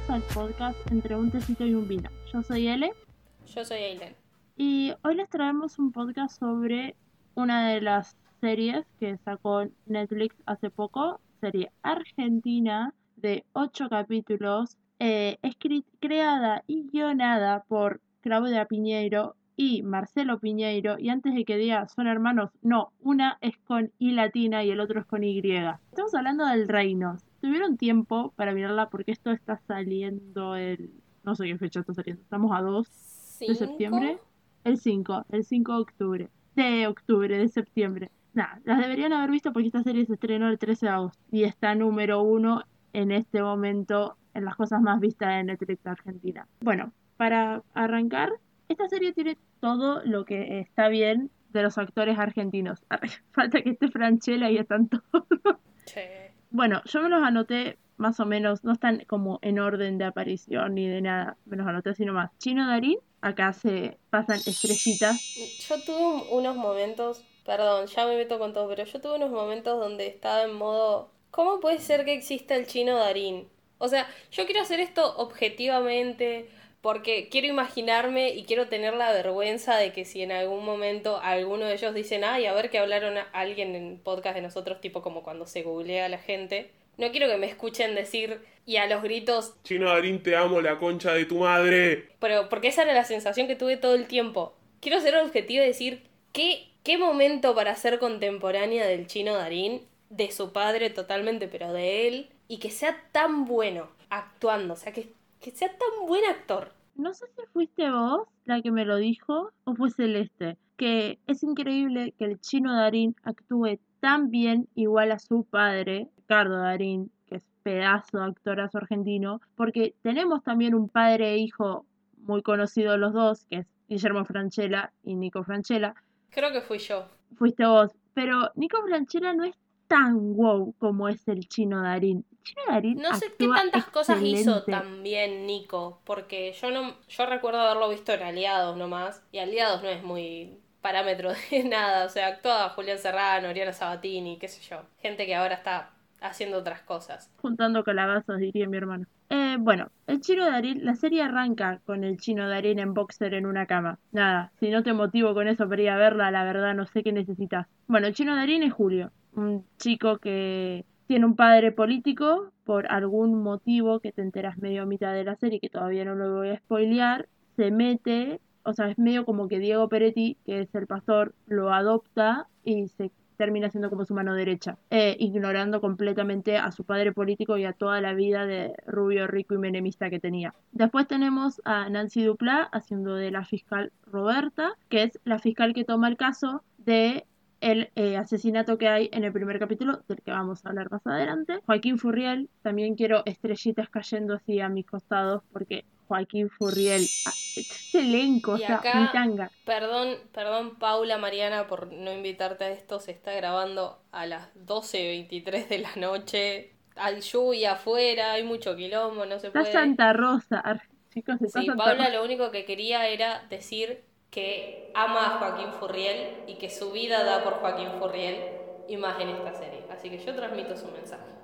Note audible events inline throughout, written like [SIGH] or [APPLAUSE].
bienvenidos al podcast Entre un tecito y un vino. Yo soy Ele. Yo soy Aileen. Y hoy les traemos un podcast sobre una de las series que sacó Netflix hace poco, serie argentina de 8 capítulos, eh, creada y guionada por Claudia Piñeiro y Marcelo Piñeiro, y antes de que diga son hermanos, no, una es con I latina y el otro es con Y. Estamos hablando del reino. Tuvieron tiempo para mirarla porque esto está saliendo el... No sé qué fecha está saliendo. Estamos a 2 de septiembre. El 5, el 5 de octubre. De octubre, de septiembre. Nada, las deberían haber visto porque esta serie se estrenó el 13 de agosto y está número uno en este momento en las cosas más vistas de Netflix Argentina. Bueno, para arrancar, esta serie tiene todo lo que está bien de los actores argentinos. [LAUGHS] Falta que esté Franchella y están todos. Bueno, yo me los anoté más o menos, no están como en orden de aparición ni de nada, me los anoté así nomás. Chino Darín, acá se pasan estrellitas. Yo tuve unos momentos, perdón, ya me meto con todo, pero yo tuve unos momentos donde estaba en modo, ¿cómo puede ser que exista el Chino Darín? O sea, yo quiero hacer esto objetivamente, porque quiero imaginarme y quiero tener la vergüenza de que si en algún momento alguno de ellos dicen, ay, a ver que hablaron a alguien en podcast de nosotros, tipo como cuando se googlea a la gente, no quiero que me escuchen decir y a los gritos, Chino Darín, te amo, la concha de tu madre. Pero porque esa era la sensación que tuve todo el tiempo. Quiero ser objetivo y decir, ¿qué, qué momento para ser contemporánea del Chino Darín, de su padre totalmente, pero de él, y que sea tan bueno actuando, o sea, que que sea tan buen actor. No sé si fuiste vos la que me lo dijo o fue Celeste, que es increíble que el chino Darín actúe tan bien igual a su padre, Ricardo Darín, que es pedazo de actorazo argentino, porque tenemos también un padre e hijo muy conocido los dos, que es Guillermo Franchella y Nico Franchella. Creo que fui yo. Fuiste vos, pero Nico Franchella no es tan wow como es el chino Darín. No sé qué tantas cosas hizo también Nico, porque yo no yo recuerdo haberlo visto en Aliados nomás, y Aliados no es muy parámetro [LAUGHS] de nada, o sea, actúa Julián Serrano, Oriana Sabatini, qué sé yo, gente que ahora está haciendo otras cosas. Juntando calabazas, diría mi hermano. Eh, bueno, el chino Darín, la serie arranca con el chino Darín en boxer en una cama. Nada, si no te motivo con eso para ir a verla, la verdad no sé qué necesitas. Bueno, el chino Darín es Julio, un chico que tiene un padre político por algún motivo que te enteras medio a mitad de la serie que todavía no lo voy a spoilear, se mete, o sea, es medio como que Diego Peretti, que es el pastor, lo adopta y se termina siendo como su mano derecha, eh, ignorando completamente a su padre político y a toda la vida de rubio, rico y menemista que tenía. Después tenemos a Nancy Dupla haciendo de la fiscal Roberta, que es la fiscal que toma el caso de el eh, asesinato que hay en el primer capítulo, del que vamos a hablar más adelante. Joaquín Furriel, también quiero estrellitas cayendo así a mis costados, porque Joaquín Furriel, ah, este elenco, o sea, mi tanga. Perdón, perdón Paula Mariana por no invitarte a esto, se está grabando a las 12.23 de la noche, hay lluvia afuera, hay mucho quilombo, no se está puede. Santa Rosa, chicos, está sí, Paula lo único que quería era decir que ama a Joaquín Furriel y que su vida da por Joaquín Furriel y más en esta serie. Así que yo transmito su mensaje.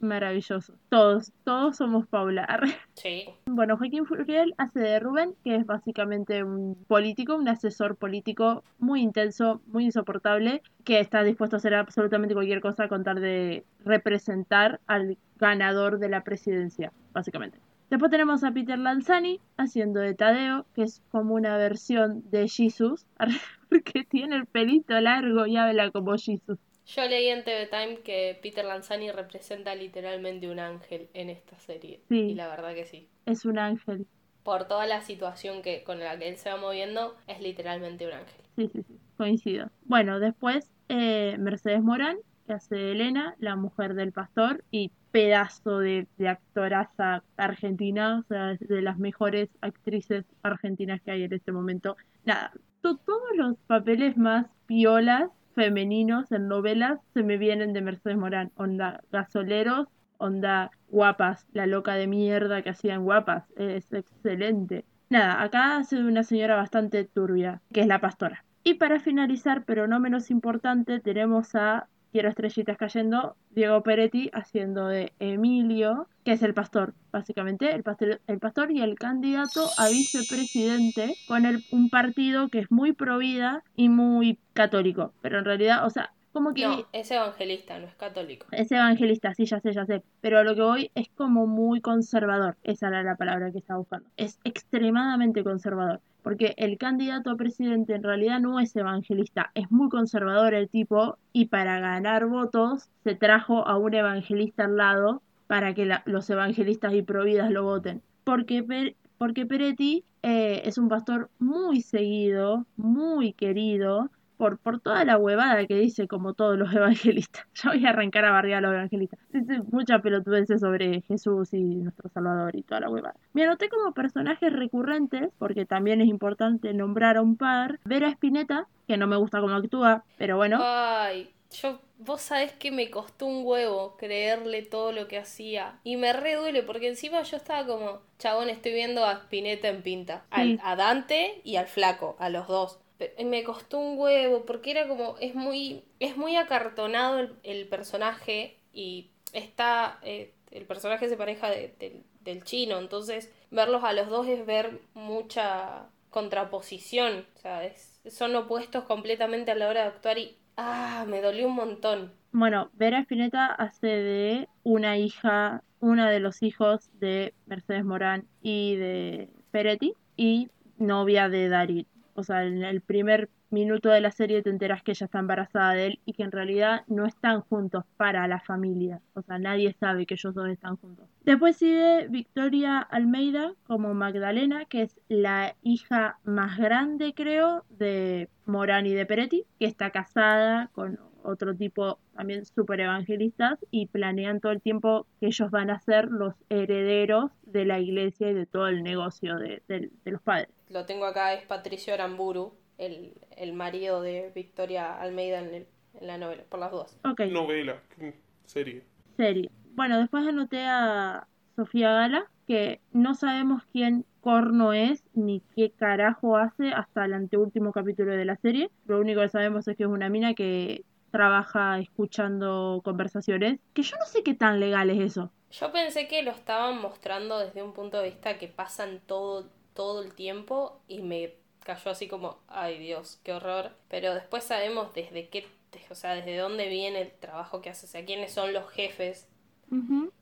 Maravilloso. Todos, todos somos Paula. [LAUGHS] Sí. Bueno, Joaquín Furriel hace de Rubén, que es básicamente un político, un asesor político muy intenso, muy insoportable, que está dispuesto a hacer absolutamente cualquier cosa con tal de representar al ganador de la presidencia, básicamente. Después tenemos a Peter Lanzani haciendo de Tadeo, que es como una versión de Jesus, [LAUGHS] porque tiene el pelito largo y habla como Jesus. Yo leí en TV Time que Peter Lanzani representa literalmente un ángel en esta serie. Sí. Y la verdad que sí. Es un ángel. Por toda la situación que con la que él se va moviendo, es literalmente un ángel. Sí, sí, sí. Coincido. Bueno, después eh, Mercedes Morán, que hace de Elena, la mujer del pastor, y pedazo de, actoraza argentina, o sea, de las mejores actrices argentinas que hay en este momento. Nada, todos los papeles más piolas femeninos en novelas se me vienen de Mercedes Morán. Onda gasoleros, onda guapas, la loca de mierda que hacían guapas. Es excelente. Nada, acá hace una señora bastante turbia, que es la pastora. Y para finalizar, pero no menos importante, tenemos a Quiero estrellitas cayendo, Diego Peretti haciendo de Emilio, que es el pastor, básicamente, el pastor, el pastor y el candidato a vicepresidente con el, un partido que es muy pro vida y muy católico, pero en realidad, o sea, como que No, es evangelista, no es católico. es evangelista, sí, ya sé, ya sé. Pero a lo que voy es como muy conservador. Esa era la palabra que estaba buscando. Es extremadamente conservador. Porque el candidato a presidente en realidad no es evangelista. Es muy conservador el tipo. Y para ganar votos se trajo a un evangelista al lado para que la- los evangelistas y providas lo voten. Porque, Per- porque Peretti eh, es un pastor muy seguido, muy querido por, por toda la huevada que dice como todos los [LAUGHS] evangelistas. Ya voy a arrancar a bardear a los evangelistas. Dice mucha pelotudeces sobre Jesús y nuestro Salvador y toda la huevada. Me anoté como personajes recurrentes, porque también es importante nombrar a un par. Vera Spinetta, que no me gusta cómo actúa, pero bueno. Ay, yo, vos sabés que me costó un huevo creerle todo lo que hacía. Y me re duele, porque encima yo estaba como, chabón, estoy viendo a Spinetta en pinta. Al- Sí. a Dante y al flaco, a los dos. Me costó un huevo, porque era como, es muy, es muy acartonado el, el personaje y está, eh, el personaje se pareja de- del- del chino, entonces verlos a los dos es ver mucha contraposición, o sea, es- son opuestos completamente a la hora de actuar y, ah, me dolió un montón. Bueno, Vera Spinetta hace de una hija, una de los hijos de Mercedes Morán y de Peretti y novia de Darín. O sea, en el primer minuto de la serie te enteras que ella está embarazada de él y que en realidad no están juntos para la familia. O sea, nadie sabe que ellos dos están juntos. Después sigue Victoria Almeida como Magdalena, que es la hija más grande, creo, de Morán y de Peretti, que está casada con otro tipo también súper evangelistas y planean todo el tiempo que ellos van a ser los herederos de la iglesia y de todo el negocio de los padres. Lo tengo acá, es Patricio Aramburu, el, el marido de Victoria Almeida en, el- en la novela, por las dudas. Ok, Novela, serie. serie. Bueno, después anoté a Sofía Gala, que no sabemos quién corno es ni qué carajo hace hasta el anteúltimo capítulo de la serie. Lo único que sabemos es que es una mina que trabaja escuchando conversaciones, que yo no sé qué tan legal es eso. Yo pensé que lo estaban mostrando desde un punto de vista que pasan todo, todo el tiempo y me cayó así como, ay Dios, qué horror. Pero después sabemos desde qué, o sea, desde dónde viene el trabajo que hace, o sea, quiénes son los jefes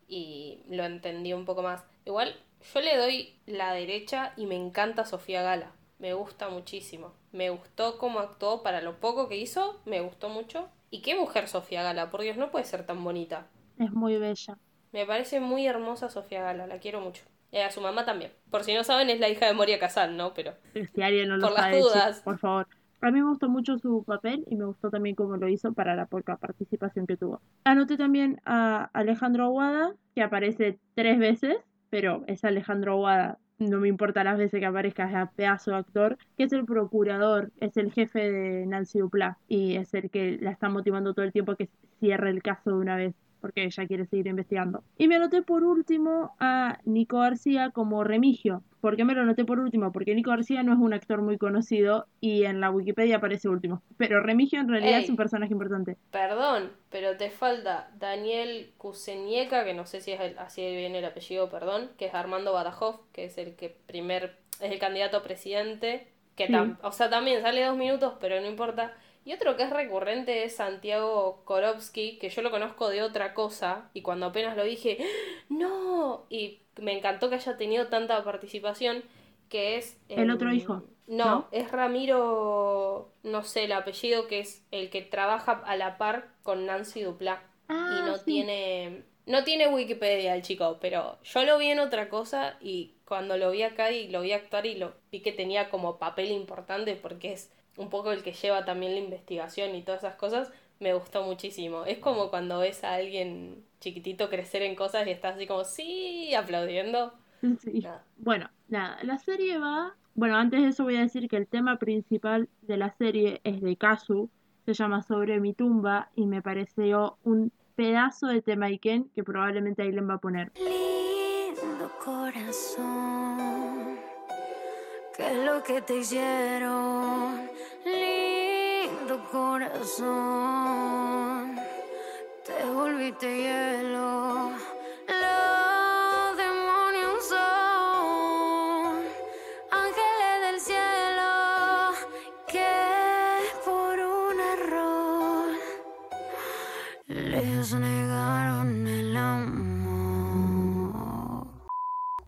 y lo entendí un poco más. Igual, yo le doy la derecha y me encanta Sofía Gala. Me gusta muchísimo. Me gustó cómo actuó para lo poco que hizo, me gustó mucho. Y qué mujer Sofía Gala, por Dios, no puede ser tan bonita. Es muy bella. Me parece muy hermosa Sofía Gala, la quiero mucho. Y a su mamá también. Por si no saben, es la hija de Moria Kazan, ¿no? Pero Si alguien no lo Por las dudas. por favor. A mí me gustó mucho su papel y me gustó también cómo lo hizo para la poca participación que tuvo. Anoté también a Alejandro Aguada, que aparece tres veces, pero es Alejandro Aguada. No me importa las veces que aparezca, es a pedazo de actor, que es el procurador, es el jefe de Nancy Duplá y es el que la está motivando todo el tiempo a que cierre el caso de una vez porque ella quiere seguir investigando. Y me anoté por último a Nico García como Remigio. ¿Por qué me lo anoté por último? Porque Nico García no es un actor muy conocido y en la Wikipedia aparece último. Pero Remigio en realidad Ey. es un personaje importante. Perdón, pero te falta Daniel Kusenieca, que no sé si es el- así viene el apellido, perdón, que es Armando Badajoz, que es el que primer, es el candidato a presidente, que Sí. tam- o sea, también sale dos minutos, pero no importa. Y otro que es recurrente es Santiago Korowski, que yo lo conozco de otra cosa, y cuando apenas lo dije, ¡Ah! ¡no! Y me encantó que haya tenido tanta participación, que es... El em, otro hijo, No, ¿no? es Ramiro, no sé el apellido, que es el que trabaja a la par con Nancy Duplá. Ah, y no sí. tiene... No tiene Wikipedia el chico, pero yo lo vi en otra cosa y cuando lo vi acá y lo vi actuar y lo vi que tenía como papel importante porque es un poco el que lleva también la investigación y todas esas cosas, me gustó muchísimo. Es como cuando ves a alguien chiquitito crecer en cosas y estás así como, sí, aplaudiendo. [LAUGHS] Sí. Nada. Bueno, nada, la serie va... Bueno, antes de eso voy a decir que el tema principal de la serie es de Kazu, se llama Sobre mi tumba y me pareció un pedazo de tema Iken que probablemente Aileen va a poner. Lindo corazón, ¿qué es lo que te hicieron? Corazón, volviste hielo. Los demonios son ángeles del cielo que por un error les negaron el amor.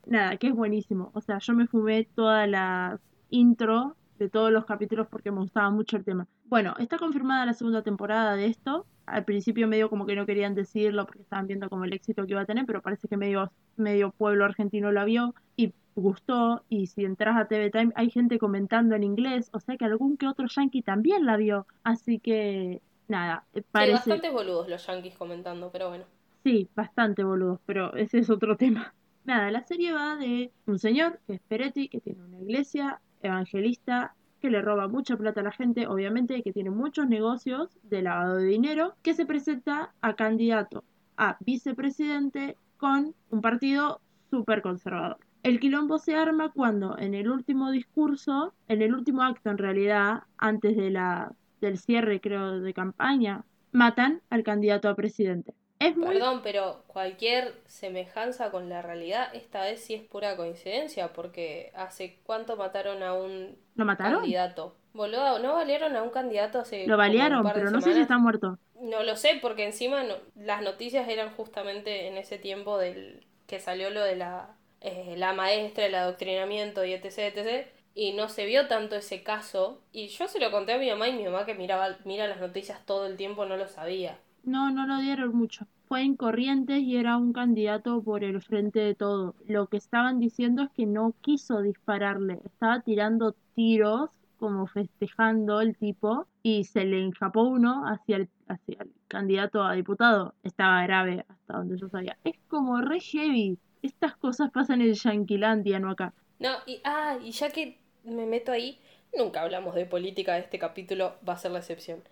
Nada, que es buenísimo. O sea, yo me fumé todas las intro de todos los capítulos porque me gustaba mucho el tema. Bueno, está confirmada la segunda temporada de esto. Al principio medio como que no querían decirlo porque estaban viendo como el éxito que iba a tener, pero parece que medio, medio pueblo argentino la vio y gustó. Y si entras a TV Time hay gente comentando en inglés, o sea que algún que otro yankee también la vio. Así que nada, eh, Sí, parece... bastantes boludos los yankees comentando, pero bueno. Sí, bastante boludo, pero ese es otro tema. Nada, la serie va de un señor que es Peretti, que tiene una iglesia evangelista, que le roba mucha plata a la gente, obviamente, que tiene muchos negocios de lavado de dinero, que se presenta a candidato a vicepresidente con un partido súper conservador. El quilombo se arma cuando en el último discurso, en el último acto en realidad, antes de la, del cierre creo de campaña, matan al candidato a presidente. Es muy Perdón, pero cualquier semejanza con la realidad, esta vez sí es pura coincidencia, porque hace cuánto mataron a un ¿Lo mataron? candidato. Boludo, ¿no valieron a un candidato hace Lo balearon, pero no sé si está muerto. No lo sé, porque encima no- las noticias eran justamente en ese tiempo del que salió lo de la, eh, la maestra, el adoctrinamiento y etc, etc. Y no se vio tanto ese caso. Y yo se lo conté a mi mamá y mi mamá que miraba, mira las noticias todo el tiempo no lo sabía. No, no lo dieron mucho. Fue en Corrientes y era un candidato por el frente de todo. Lo que estaban diciendo es que no quiso dispararle. Estaba tirando tiros, como festejando el tipo, y se le enjapó uno hacia el, hacia el candidato a diputado. Estaba grave, hasta donde yo sabía. Es como re heavy. Estas cosas pasan en Yanquilandia, no acá. No, y, ah, y ya que me meto ahí, nunca hablamos de política, este capítulo va a ser la excepción.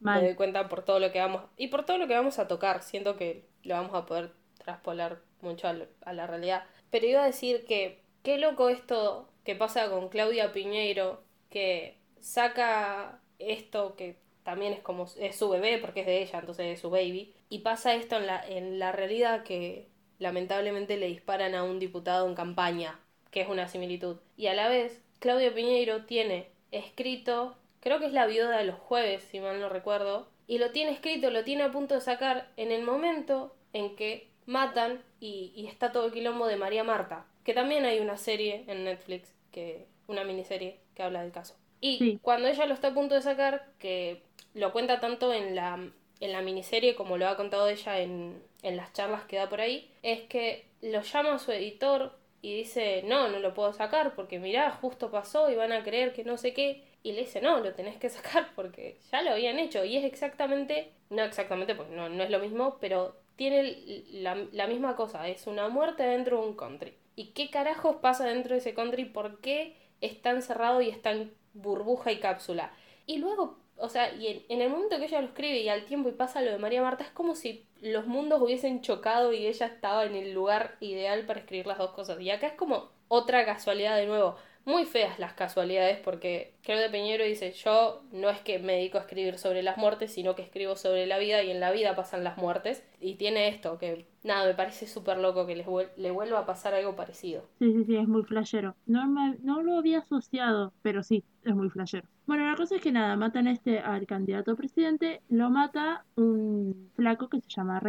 Me doy cuenta por todo lo que vamos, y por todo lo que vamos a tocar, siento que lo vamos a poder traspolar mucho a, lo- a la realidad. Pero iba a decir que, qué loco esto que pasa con Claudia Piñeiro, que saca esto que también es como, es su bebé, porque es de ella, entonces es su baby, y pasa esto en la, en la realidad que lamentablemente le disparan a un diputado en campaña, que es una similitud. Y a la vez, Claudia Piñeiro tiene escrito, creo que es la viuda de los jueves, si mal no recuerdo, y lo tiene escrito, lo tiene a punto de sacar en el momento en que matan y, y está todo el quilombo de María Marta, que también hay una serie en Netflix, que una miniserie que habla del caso. Y Sí. cuando ella lo está a punto de sacar, que lo cuenta tanto en la, en la miniserie como lo ha contado ella en, en las charlas que da por ahí, es que lo llama a su editor y dice, no, no lo puedo sacar porque mirá, justo pasó y van a creer que no sé qué. Y le dice, no, lo tenés que sacar porque ya lo habían hecho. Y es exactamente, no exactamente porque no, no es lo mismo, pero tiene la, la misma cosa, es una muerte dentro de un country. ¿Y qué carajos pasa dentro de ese country? ¿Por qué está encerrado y está en burbuja y cápsula? Y luego, o sea, y en, en el momento que ella lo escribe y al tiempo y pasa lo de María Marta, es como si los mundos hubiesen chocado y ella estaba en el lugar ideal para escribir las dos cosas. Y acá es como otra casualidad de nuevo. Muy feas las casualidades porque Claudia Peñero dice, yo no es que me dedico a escribir sobre las muertes, sino que escribo sobre la vida y en la vida pasan las muertes. Y tiene esto, que nada, me parece súper loco que les vuel- le vuelva a pasar algo parecido. Sí, sí, sí, es muy flashero. No, me- no lo había asociado, pero sí, es muy flashero. Bueno, la cosa es que nada, matan este, al candidato presidente, lo mata un flaco que se llama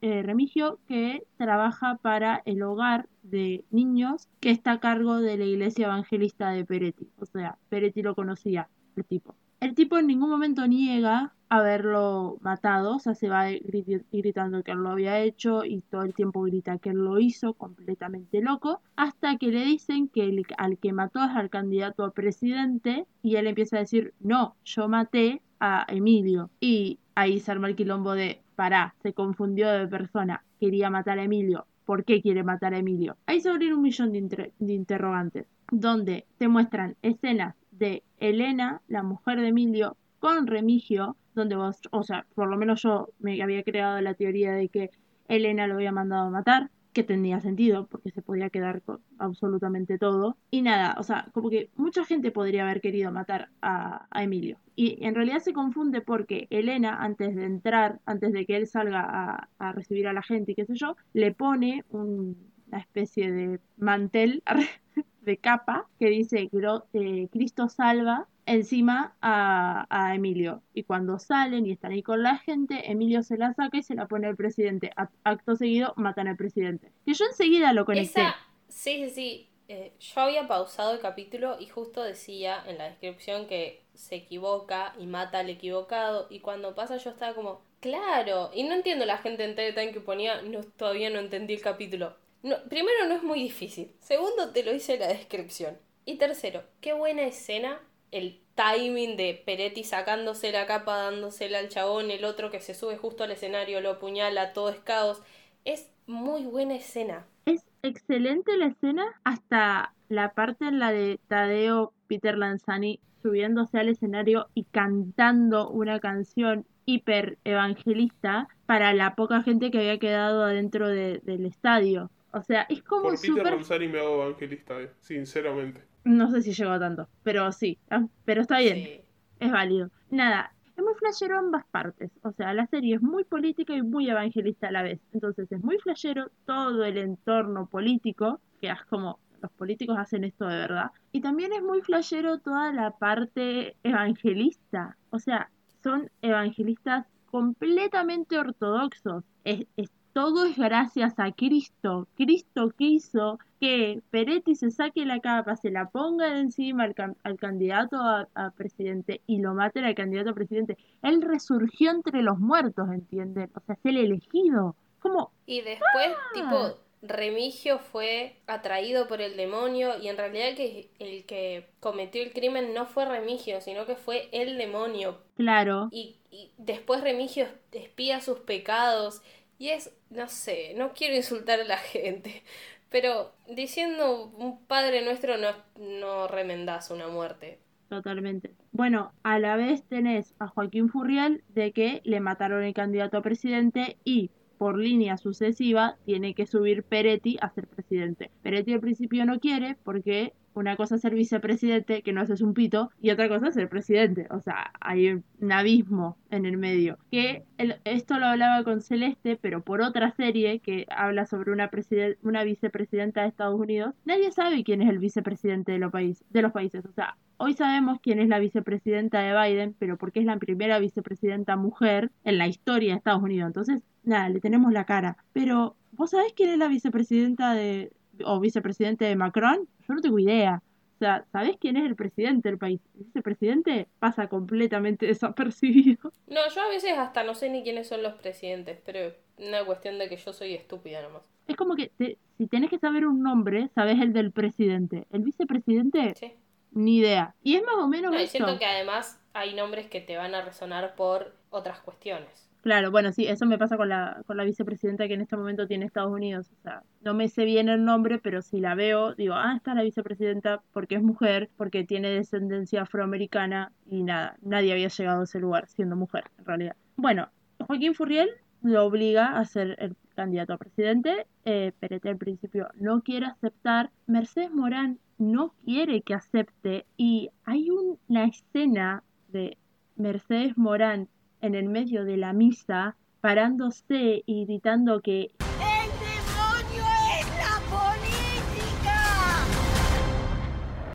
eh, Remigio, que trabaja para el hogar de niños que está a cargo de la iglesia evangelista de Peretti. O sea, Peretti lo conocía, el tipo. El tipo en ningún momento niega haberlo matado, o sea, se va gri- gritando que él lo había hecho y todo el tiempo grita que él lo hizo, completamente loco, hasta que le dicen que el- al que mató es al candidato a presidente y él empieza a decir, no, yo maté a Emilio. Y ahí se arma el quilombo de, pará, se confundió de persona, quería matar a Emilio. ¿Por qué quiere matar a Emilio? Ahí se abren un millón de, de interrogantes, donde te muestran escenas de Elena, la mujer de Emilio, con Remigio, donde vos, o sea, por lo menos yo me había creado la teoría de que Elena lo había mandado a matar, que tenía sentido porque se podía quedar con absolutamente todo. Y nada, o sea, como que mucha gente podría haber querido matar a, a Emilio. Y en realidad se confunde porque Elena, antes de entrar, antes de que él salga a, recibir a la gente y qué sé yo, le pone un- una especie de mantel [LAUGHS] de capa que dice "Gro- eh, Cristo salva encima a, a Emilio. Y cuando salen y están ahí con la gente, Emilio se la saca y se la pone al presidente. Acto seguido matan al presidente. Que yo enseguida lo conecté. Esa, sí, sí, sí. Eh, yo había pausado el capítulo y justo decía en la descripción que se equivoca y mata al equivocado. Y cuando pasa yo estaba como, claro. Y no entiendo la gente en Telegram que ponía, no, todavía no entendí el capítulo. Primero, no es muy difícil. Segundo, te lo hice en la descripción. Y tercero, qué buena escena. El timing de Peretti sacándose la capa, dándosela al chabón, el otro que se sube justo al escenario, lo apuñala, todo es caos. Es muy buena escena. Es excelente la escena hasta la parte en la de Tadeo Peter Lanzani subiéndose al escenario y cantando una canción hiper evangelista para la poca gente que había quedado adentro de- del estadio. O sea, es como Por Peter. Lanzani me hago evangelista, eh, sinceramente. No sé si llegó a tanto, pero sí, ah, pero está bien. Sí. Es válido. Nada, es muy flashero ambas partes. O sea, la serie es muy política y muy evangelista a la vez. Entonces es muy flashero todo el entorno político, que es como los políticos hacen esto de verdad. Y también es muy flashero toda la parte evangelista. O sea, son evangelistas completamente ortodoxos. Es, es- todo es gracias a Cristo. Cristo quiso que Peretti se saque la capa, se la ponga de encima al, can- al candidato a, a presidente y lo maten al candidato a presidente. Él resurgió entre los muertos, ¿entienden? O sea, es el elegido. Como, Y después, Ah. tipo, Remigio fue atraído por el demonio y en realidad el que, el que cometió el crimen no fue Remigio, sino que fue el demonio. claro, Y, y después Remigio espía sus pecados y es, no sé, no quiero insultar a la [LAUGHS] gente, pero diciendo un Padre Nuestro no, no remendás una muerte. totalmente. Bueno, a la vez tenés a Joaquín Furriel de que le mataron el candidato a presidente y por línea sucesiva tiene que subir Peretti a ser presidente. Peretti al principio no quiere porque una cosa es ser vicepresidente, que no haces un pito, y otra cosa es ser presidente. O sea, hay un abismo en el medio. Que esto lo hablaba con Celeste, pero por otra serie que habla sobre una, una vicepresidenta de Estados Unidos. Nadie sabe quién es el vicepresidente de los, países de los países. O sea, hoy sabemos quién es la vicepresidenta de Biden, pero porque es la primera vicepresidenta mujer en la historia de Estados Unidos. Entonces, nada, le tenemos la cara. Pero, ¿vos sabés quién es la vicepresidenta de, o vicepresidente de Macron? Yo no tengo idea. O sea, ¿sabés quién es el presidente del país? El vicepresidente pasa completamente [LAUGHS] desapercibido. No, yo a veces hasta no sé ni quiénes son los presidentes, pero una cuestión de que yo soy estúpida nomás. Es como que te- si tenés que saber un nombre, sabés el del presidente. El vicepresidente, Sí. ni idea. Y es más o menos No, y esto. siento que además hay nombres que te van a resonar por otras cuestiones. Claro, bueno, sí, eso me pasa con la, con la vicepresidenta que en este momento tiene Estados Unidos. O sea, no me sé bien el nombre, pero si la veo, digo, ah, está la vicepresidenta porque es mujer, porque tiene descendencia afroamericana y nada, nadie había llegado a ese lugar siendo mujer, en realidad. Bueno, Joaquín Furriel lo obliga a ser el candidato a presidente. Eh, Perete al principio no quiere aceptar. Mercedes Morán no quiere que acepte. Y hay un- una escena de Mercedes Morán en el medio de la misa, parándose y gritando que ¡El demonio es la política!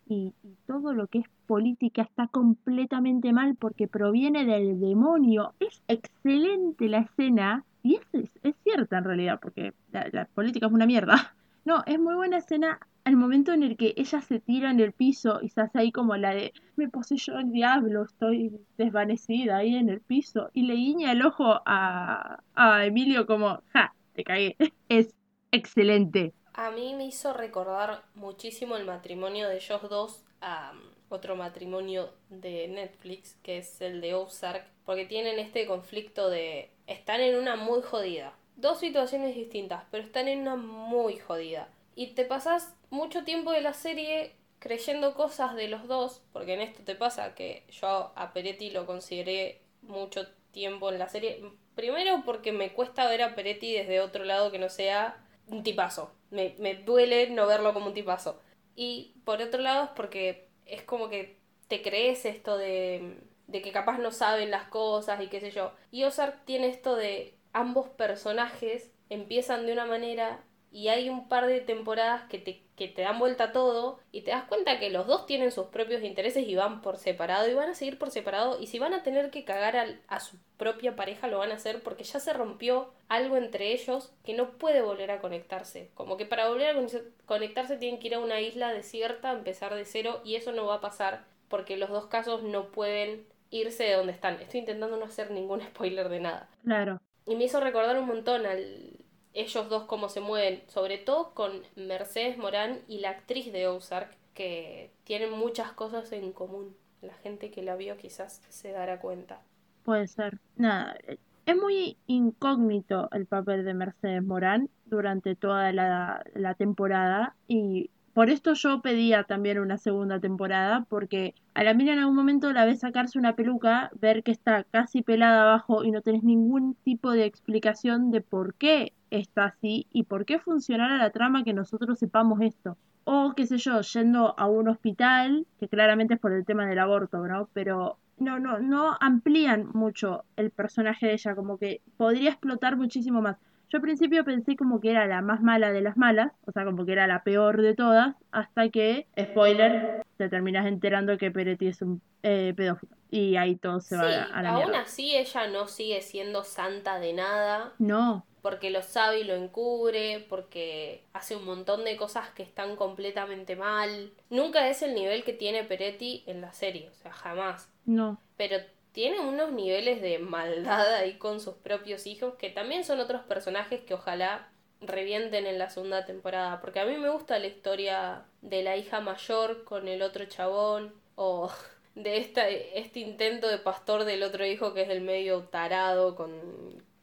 y, y todo lo que es política está completamente mal porque proviene del demonio. Es excelente la escena y es, es, es cierta en realidad porque la, la política es una mierda. [LAUGHS] No, es muy buena escena al momento en el que ella se tira en el piso y se hace ahí como la de me poseyó el diablo, estoy desvanecida ahí en el piso y le guiña el ojo a, a Emilio como, ja, te cagué. [LAUGHS] Es excelente. A mí me hizo recordar muchísimo el matrimonio de ellos dos a um, otro matrimonio de Netflix, que es el de Ozark, porque tienen este conflicto de... están en una muy jodida. Dos situaciones distintas, pero están en una muy jodida. Y te pasas mucho tiempo de la serie creyendo cosas de los dos, porque en esto te pasa que yo a Peretti lo consideré mucho tiempo en la serie. Primero porque me cuesta ver a Peretti desde otro lado que no sea un tipazo. Me, me duele no verlo como un tipazo. Y por otro lado es porque es como que te crees esto de, de que capaz no saben las cosas y qué sé yo. Y Ozark tiene esto de ambos personajes empiezan de una manera y hay un par de temporadas que te, que te dan vuelta todo y te das cuenta que los dos tienen sus propios intereses y van por separado y van a seguir por separado y si van a tener que cagar al- a su propia pareja lo van a hacer porque ya se rompió algo entre ellos que no puede volver a conectarse. Como que para volver a con- conectarse tienen que ir a una isla desierta, empezar de cero y eso no va a pasar porque los dos casos no pueden irse de donde están. Estoy intentando no hacer ningún [LAUGHS] spoiler de nada. Claro. Y me hizo recordar un montón al ellos dos cómo se mueven, sobre todo con Mercedes Morán y la actriz de Ozark, que tienen muchas cosas en común. La gente que la vio quizás se dará cuenta. Puede ser. Nada, es muy incógnito el papel de Mercedes Morán durante toda la, la temporada y por esto yo pedía también una segunda temporada porque a la mina en algún momento la ves sacarse una peluca, ver que está casi pelada abajo y no tenés ningún tipo de explicación de por qué está así y por qué funcionará la trama que nosotros sepamos esto. O qué sé yo, yendo a un hospital, que claramente es por el tema del aborto, ¿no? Pero no, no, no amplían mucho el personaje de ella, como que podría explotar muchísimo más. Yo al principio pensé como que era la más mala de las malas, o sea, como que era la peor de todas, hasta que, spoiler, te terminas enterando que Peretti es un eh, pedófilo. Y ahí todo se va a la aún mierda. así ella no sigue siendo santa de nada, No, porque lo sabe y lo encubre, porque hace un montón de cosas que están completamente mal. Nunca es el nivel que tiene Peretti en la serie, o sea, jamás. no. pero tiene unos niveles de maldad ahí con sus propios hijos que también son otros personajes que ojalá revienten en la segunda temporada, porque a mí me gusta la historia de la hija mayor con el otro chabón o [LAUGHS] de esta, este intento de pastor del otro hijo que es el medio tarado con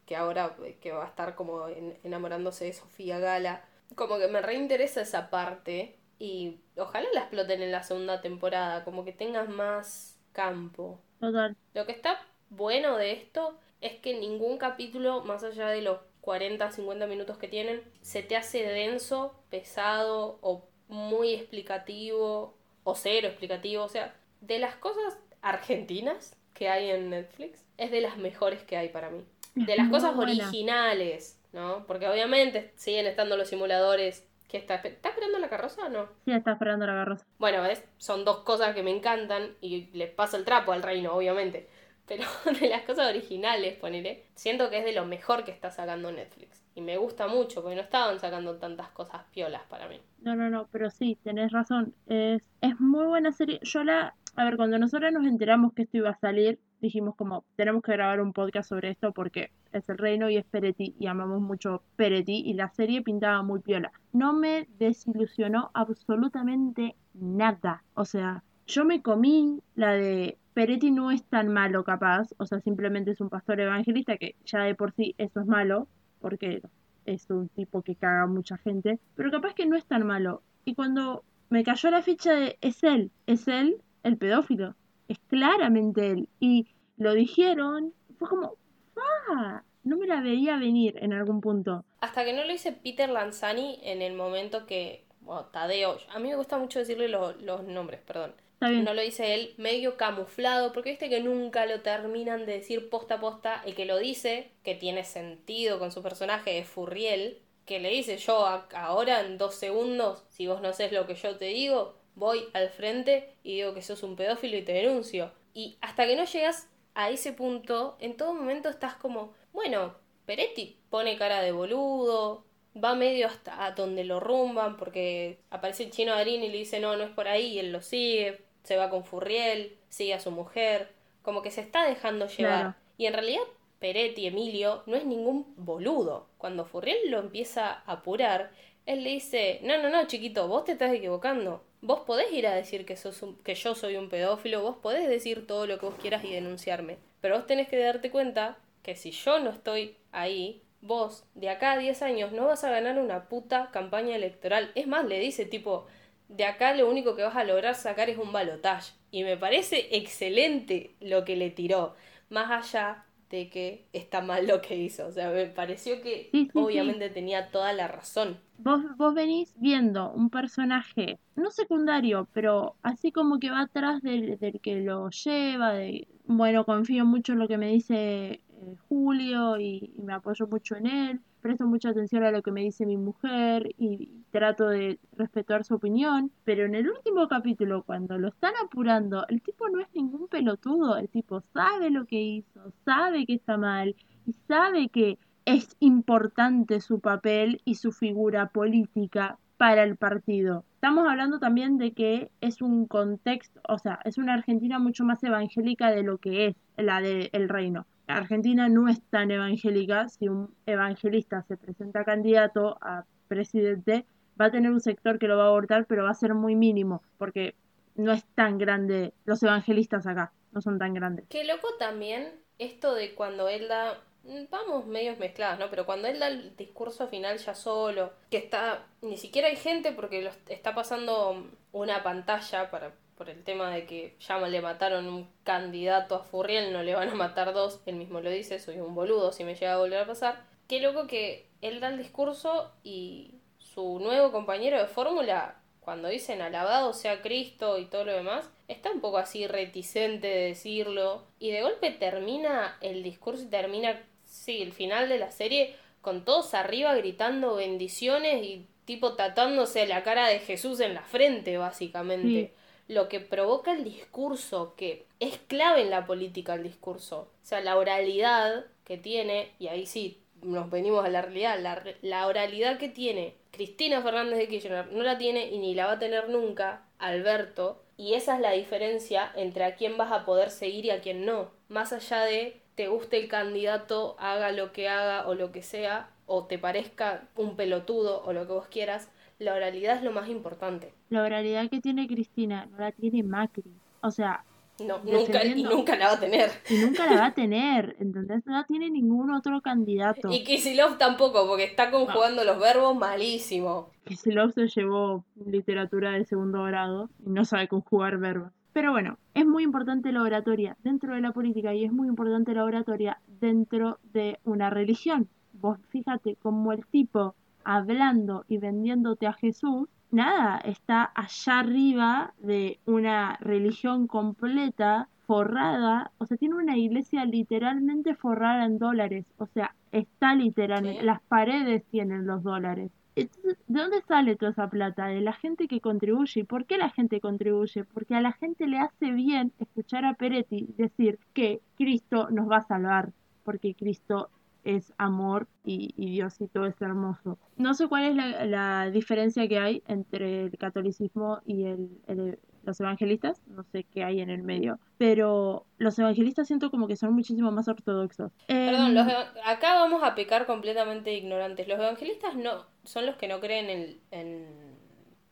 que ahora que va a estar como en- enamorándose de Sofía Gala. Como que me reinteresa esa parte y ojalá la exploten en la segunda temporada, como que tengas más campo. Total. Lo que está bueno de esto es que ningún capítulo, más allá de los 40, 50 minutos que tienen, se te hace denso, pesado o muy explicativo o cero explicativo. O sea, de las cosas argentinas que hay en Netflix, es de las mejores que hay para mí. De las cosas originales, ¿no? Porque obviamente siguen estando los simuladores. Que está, ¿Está esperando la carroza o no? Sí, está esperando la garrosa. Bueno. Son dos cosas que me encantan y les paso el trapo al reino, obviamente. Pero [LAUGHS] de las cosas originales, ponele, siento que es de lo mejor que está sacando Netflix. Y me gusta mucho, porque no estaban sacando tantas cosas piolas para mí. No, no, no, pero sí, tenés razón. Es, es muy buena serie. Yo la, a ver, cuando nosotros nos enteramos que esto iba a salir, dijimos como, tenemos que grabar un podcast sobre esto porque es el reino y es Peretti y amamos mucho Peretti y la serie pintaba muy piola. No me desilusionó absolutamente nada. O sea, yo me comí la de Peretti no es tan malo capaz, o sea, simplemente es un pastor evangelista que ya de por sí eso es malo, porque es un tipo que caga a mucha gente, pero capaz que no es tan malo. Y cuando me cayó la ficha de es él, es él el pedófilo, es claramente él. Y lo dijeron, fue como, ¡ah! No me la veía venir en algún punto. Hasta que no lo hice Peter Lanzani en el momento que. Bueno, Tadeo. A mí me gusta mucho decirle lo- los nombres, perdón. No lo dice él medio camuflado, porque viste que nunca lo terminan de decir posta a posta. El que lo dice, que tiene sentido con su personaje, es Furriel, que le dice yo a- ahora en dos segundos, si vos no haces lo que yo te digo, voy al frente y digo que sos un pedófilo y te denuncio. Y hasta que no llegas a ese punto, en todo momento estás como, bueno, Peretti pone cara de boludo, va medio hasta a donde lo rumban porque aparece el chino Darín y le dice no, no es por ahí y él lo sigue, se va con Furriel, sigue a su mujer, como que se está dejando llevar. Claro. Y en realidad Peretti, Emilio, no es ningún boludo. Cuando Furriel lo empieza a apurar, él le dice, no, no, no, chiquito, vos te estás equivocando. Vos podés ir a decir que, sos un- que yo soy un pedófilo, vos podés decir todo lo que vos quieras y denunciarme. Pero vos tenés que darte cuenta que si yo no estoy ahí, vos de acá a 10 años no vas a ganar una puta campaña electoral. Es más, le dice tipo, de acá lo único que vas a lograr sacar es un balotaje. Y me parece excelente lo que le tiró. Más allá de que está mal lo que hizo. O sea, me pareció que Sí, sí, sí. obviamente tenía toda la razón. Vos, vos venís viendo un personaje, no secundario, pero así como que va atrás del, del que lo lleva, de, bueno, confío mucho en lo que me dice Julio y, me apoyo mucho en él, presto mucha atención a lo que me dice mi mujer y, trato de respetar su opinión, pero en el último capítulo, cuando lo están apurando, el tipo no es ningún pelotudo, el tipo sabe lo que hizo, sabe que está mal y sabe que es importante su papel y su figura política para el partido. Estamos hablando también de que es un contexto, o sea, es una Argentina mucho más evangélica de lo que es la del reino. Argentina no es tan evangélica, si un evangelista se presenta candidato a presidente, va a tener un sector que lo va a abortar, pero va a ser muy mínimo, porque no es tan grande, los evangelistas acá no son tan grandes. Qué loco también esto de cuando él da, mm, vamos medios mezclados, ¿no? Pero cuando él da el discurso final ya solo, que está, ni siquiera hay gente porque lo está pasando una pantalla para por el tema de que ya le mataron un candidato a Furriel, no le van a matar dos, él mismo lo dice, soy un boludo si me llega a volver a pasar. Qué loco que él da el discurso y su nuevo compañero de fórmula, cuando dicen alabado sea Cristo y todo lo demás, está un poco así reticente de decirlo. Y de golpe termina el discurso y termina, sí, el final de la serie con todos arriba gritando bendiciones y tipo tatándose la cara de Jesús en la frente, básicamente. Lo que provoca el discurso, que es clave en la política el discurso. O sea, la oralidad que tiene, y ahí sí nos venimos a la realidad, la, la oralidad que tiene Cristina Fernández de Kirchner no la tiene y ni la va a tener nunca Alberto. Y esa es la diferencia entre a quién vas a poder seguir y a quién no. Más allá de te guste el candidato, haga lo que haga o lo que sea, o te parezca un pelotudo o lo que vos quieras, la oralidad es lo más importante. La oralidad que tiene Cristina no la tiene Macri. O sea, no, nunca, y nunca la va a tener. Y nunca la va a [LAUGHS] tener, ¿entendés? No la tiene ningún otro candidato. Y Kisilov tampoco, porque está conjugando los verbos malísimo. Kisilov se llevó literatura de segundo grado y no sabe conjugar verbos. Pero bueno, es muy importante la oratoria dentro de la política y es muy importante la oratoria dentro de una religión. Vos fíjate como el tipo hablando y vendiéndote a Jesús, nada, está allá arriba de una religión completa, forrada, o sea, tiene una iglesia literalmente forrada en dólares, o sea, está literalmente, Sí. las paredes tienen los dólares. Entonces, ¿de dónde sale toda esa plata? De la gente que contribuye. ¿Y por qué la gente contribuye? Porque a la gente le hace bien escuchar a Peretti decir que Cristo nos va a salvar, porque Cristo es amor y, y Diosito es hermoso. No sé cuál es la, la diferencia que hay entre el catolicismo y el, el- los evangelistas, no sé qué hay en el medio, pero los evangelistas siento como que son muchísimo más ortodoxos. Perdón, Em, los acá vamos a pecar completamente ignorantes. Los evangelistas no son los que no creen en, en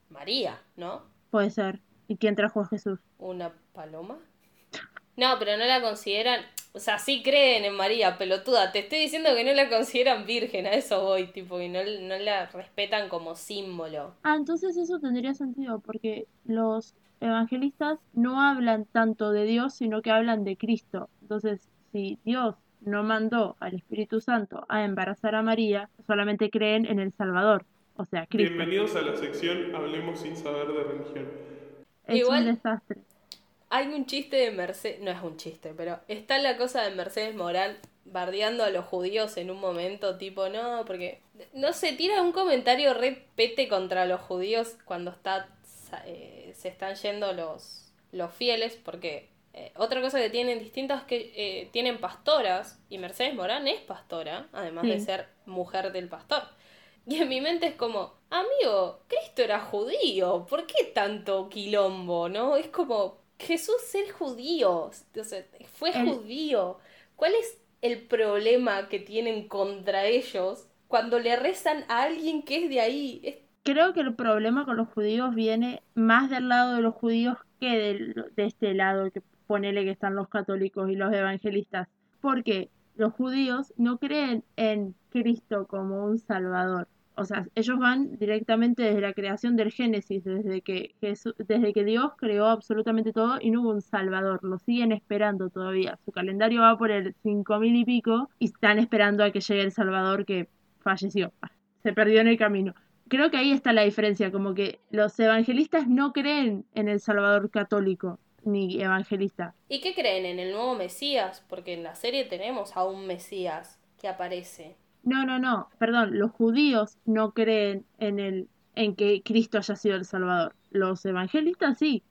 María, ¿no? Puede ser. ¿Y quién trajo a Jesús? ¿Una paloma? No, pero no la consideran. O sea, sí creen en María, pelotuda. Te estoy diciendo que no la consideran virgen, a eso voy, tipo, y no, no la respetan como símbolo. Ah, entonces eso tendría sentido, porque los evangelistas no hablan tanto de Dios, sino que hablan de Cristo. Entonces, si Dios no mandó al Espíritu Santo a embarazar a María, solamente creen en el Salvador, o sea, Cristo. Bienvenidos a la sección Hablemos sin saber de religión. Es Igual- un desastre. Hay un chiste de Mercedes, no es un chiste, pero está la cosa de Mercedes Morán bardeando a los judíos en un momento, tipo, no, porque, no sé, tira un comentario re pete contra los judíos cuando está, eh, se están yendo los, los fieles, porque eh, otra cosa que tienen distinta es que eh, tienen pastoras, y Mercedes Morán es pastora, además de ser mujer del pastor. Y en mi mente es como, amigo, Cristo era judío, ¿por qué tanto quilombo, no? Es como, Jesús es judío, o sea, fue El- judío. ¿Cuál es el problema que tienen contra ellos cuando le rezan a alguien que es de ahí? Es- Creo que el problema con los judíos viene más del lado de los judíos que del- de este lado, que ponele que están los católicos y los evangelistas. Porque los judíos no creen en Cristo como un salvador. O sea, ellos van directamente desde la creación del Génesis, desde que Jesús, desde que Dios creó absolutamente todo y no hubo un Salvador, lo siguen esperando todavía. Su calendario va por el cinco mil y pico y están esperando a que llegue el Salvador que falleció, se perdió en el camino. Creo que ahí está la diferencia, como que los evangelistas no creen en el Salvador católico ni evangelista. ¿Y qué creen en el nuevo Mesías? Porque en la serie tenemos a un Mesías que aparece. No, no, no, perdón, los judíos no creen en el en que Cristo haya sido el Salvador. Los evangelistas sí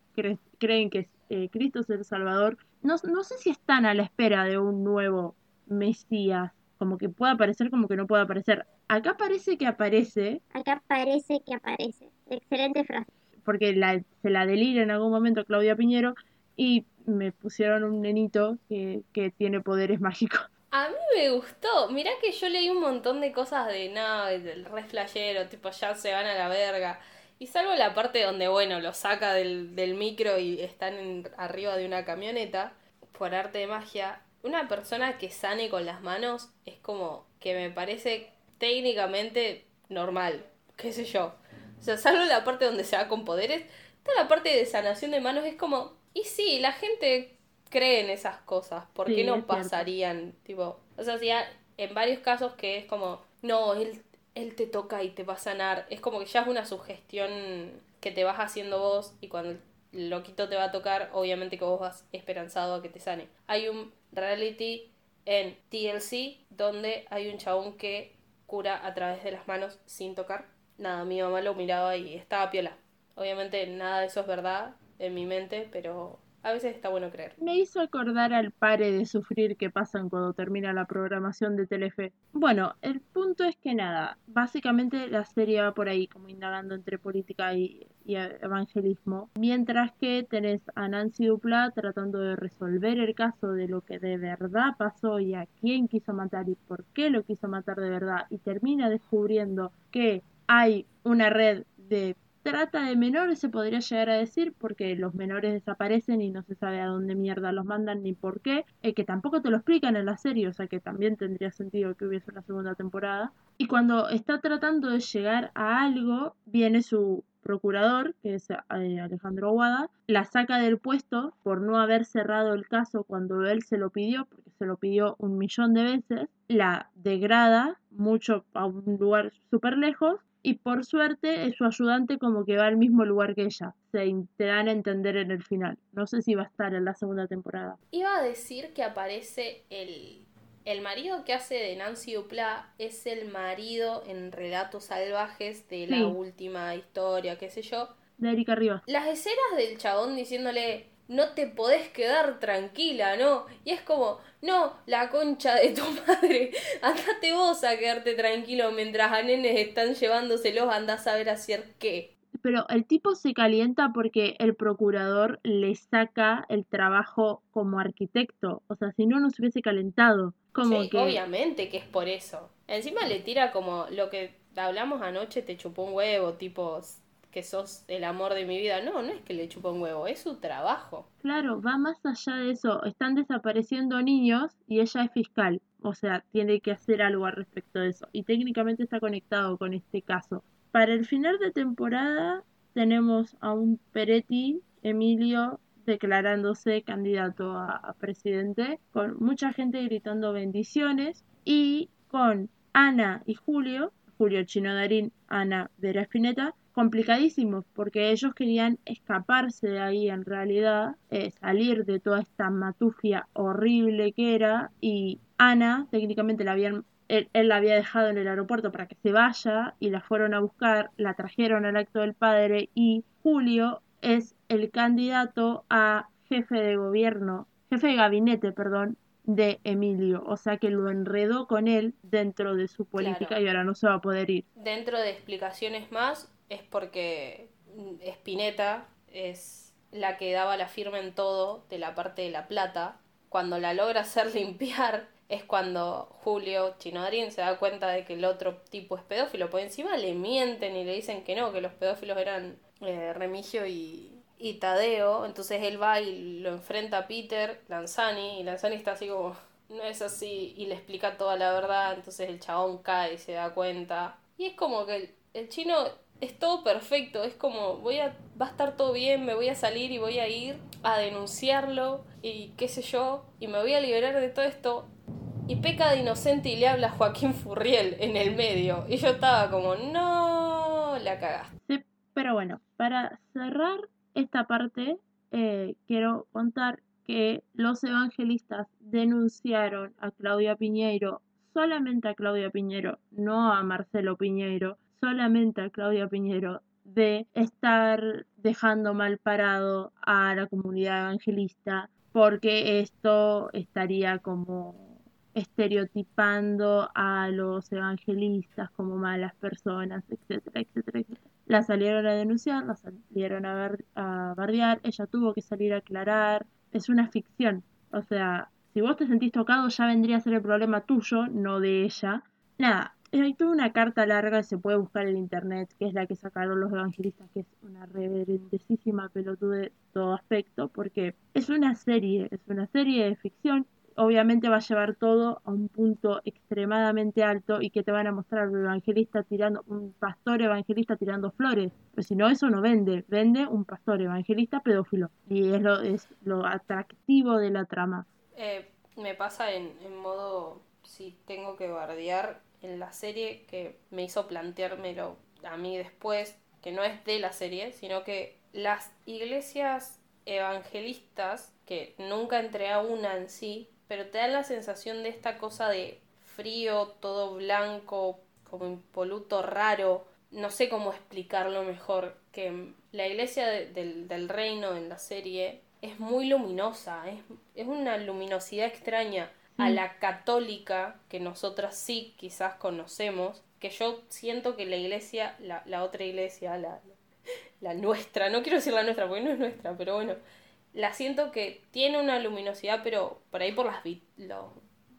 creen que eh, Cristo es el Salvador. No, no sé si están a la espera de un nuevo Mesías, como que pueda aparecer, como que no pueda aparecer. Acá parece que aparece. Acá parece que aparece. Excelente frase. Porque la, se la delira en algún momento Claudia Piñero y me pusieron un nenito que, que tiene poderes mágicos. A mí me gustó. Mirá que yo leí un montón de cosas de nada, del re flashero, tipo ya se van a la verga. Y salvo la parte donde, bueno, lo saca del, del micro y están arriba de una camioneta, por arte de magia, una persona que sane con las manos es como que me parece técnicamente normal, qué sé yo. O sea, salvo la parte donde se va con poderes, toda la parte de sanación de manos es como, y sí, la gente creen esas cosas, ¿por qué no pasarían? Tipo, o sea, si en varios casos que es como, no, él, él te toca y te va a sanar, es como que ya es una sugestión que te vas haciendo vos y cuando el loquito te va a tocar, obviamente que vos vas esperanzado a que te sane. Hay un reality en TLC donde hay un chabón que cura a través de las manos sin tocar. Nada, mi mamá lo miraba y estaba piola. Obviamente nada de eso es verdad en mi mente, pero a veces está bueno creer. Me hizo acordar al pare de sufrir que pasan cuando termina la programación de Telefe. Bueno, el punto es que nada, básicamente la serie va por ahí como indagando entre política y, evangelismo, mientras que tenés a Nancy Dupla tratando de resolver el caso de lo que de verdad pasó y a quién quiso matar y por qué lo quiso matar de verdad y termina descubriendo que hay una red de trata de menores, se podría llegar a decir, porque los menores desaparecen y no se sabe a dónde mierda los mandan ni por qué, eh, que tampoco te lo explican en la serie, o sea que también tendría sentido que hubiese una segunda temporada. Y cuando está tratando de llegar a algo, viene su procurador, que es eh, Alejandro Aguada, la saca del puesto por no haber cerrado el caso cuando él se lo pidió, porque se lo pidió un millón de veces, la degrada mucho a un lugar súper lejos y por suerte es su ayudante como que va al mismo lugar que ella. Se te dan a entender en el final. No sé si va a estar en la segunda temporada. Iba a decir que aparece el, el marido que hace de Nancy Dupla es el marido en Relatos Salvajes de la última historia, qué sé yo. De Erika Rivas. Las escenas del chabón diciéndole no te podés quedar tranquila, ¿no? Y es como, no, la concha de tu [LAUGHS] madre, andate vos a quedarte tranquilo mientras a nenes están llevándoselos, andás a ver hacer qué. Pero el tipo se calienta porque el procurador le saca el trabajo como arquitecto. O sea, si no, no se hubiese calentado. Como sí, obviamente que es por eso. Encima le tira como lo que hablamos anoche, te chupó un huevo, tipo, que sos el amor de mi vida. No, no es que le chupa un huevo, es su trabajo. Claro, va más allá de eso. Están desapareciendo niños y ella es fiscal. O sea, tiene que hacer algo al respecto de eso. Y técnicamente está conectado con este caso. Para el final de temporada tenemos a un Peretti, Emilio, declarándose candidato a, presidente, con mucha gente gritando bendiciones y con Ana y Julio, Julio Chino Darín, Ana Vera Espineta, complicadísimos porque ellos querían escaparse de ahí en realidad, eh, salir de toda esta matufia horrible que era y Ana técnicamente la habían él, la había dejado en el aeropuerto para que se vaya y la fueron a buscar, la trajeron al acto del padre y Julio es el candidato a jefe de gobierno, jefe de gabinete, perdón, de Emilio, o sea que lo enredó con él dentro de su política y ahora no se va a poder ir. Dentro de explicaciones más, es porque Spinetta es la que daba la firma en todo de la parte de la plata. Cuando la logra hacer [LAUGHS] limpiar es cuando Julio Chinodrín se da cuenta de que el otro tipo es pedófilo. Por encima le mienten y le dicen que no, que los pedófilos eran eh, Remigio y, y Tadeo. Entonces él va y lo enfrenta a Peter Lanzani y Lanzani está así como, no es así y le explica toda la verdad. Entonces el chabón cae y se da cuenta Y es como que el, el chino es todo perfecto, es como voy a va a estar todo bien, me voy a salir y voy a ir a denunciarlo y qué sé yo, y me voy a liberar de todo esto. Y peca de inocente y le habla a Joaquín Furriel en el medio. Y yo estaba como, no, la cagaste. Pero bueno, para cerrar esta parte, eh, quiero contar que los evangelistas denunciaron a Claudia Piñeiro, solamente a Claudia Piñeiro, no a Marcelo Piñeiro, solamente a Claudia Piñeiro, de estar dejando mal parado a la comunidad evangelista, porque esto estaría como estereotipando a los evangelistas como malas personas, etcétera, etcétera, etcétera. La salieron a denunciar, la salieron a, bar a bardear, ella tuvo que salir a aclarar, es una ficción, o sea, si vos te sentís tocado ya vendría a ser el problema tuyo, no de ella. Nada, hay toda una carta larga que se puede buscar en internet, que es la que sacaron los evangelistas, que es una reverendísima pelotude de todo aspecto, porque es una serie, es una serie de ficción obviamente va a llevar todo a un punto extremadamente alto y que te van a mostrar un evangelista tirando, un pastor evangelista tirando flores. Pero si no, eso no vende. Vende un pastor evangelista pedófilo. Y es lo, es lo atractivo de la trama. Eh, me pasa en, en modo, si tengo que bardear en la serie, que me hizo planteármelo a mí después, que no es de la serie, sino que las iglesias evangelistas, que nunca entré a una en sí, pero te da la sensación de esta cosa de frío, todo blanco, como impoluto, raro. No sé cómo explicarlo mejor, que la iglesia del, del, reino en la serie es muy luminosa, es, es una luminosidad extraña a la católica que nosotras sí quizás conocemos, que yo siento que la iglesia, la, la otra iglesia, la, la nuestra, no quiero decir la nuestra porque no es nuestra, pero bueno, la siento que tiene una luminosidad, pero por ahí por las los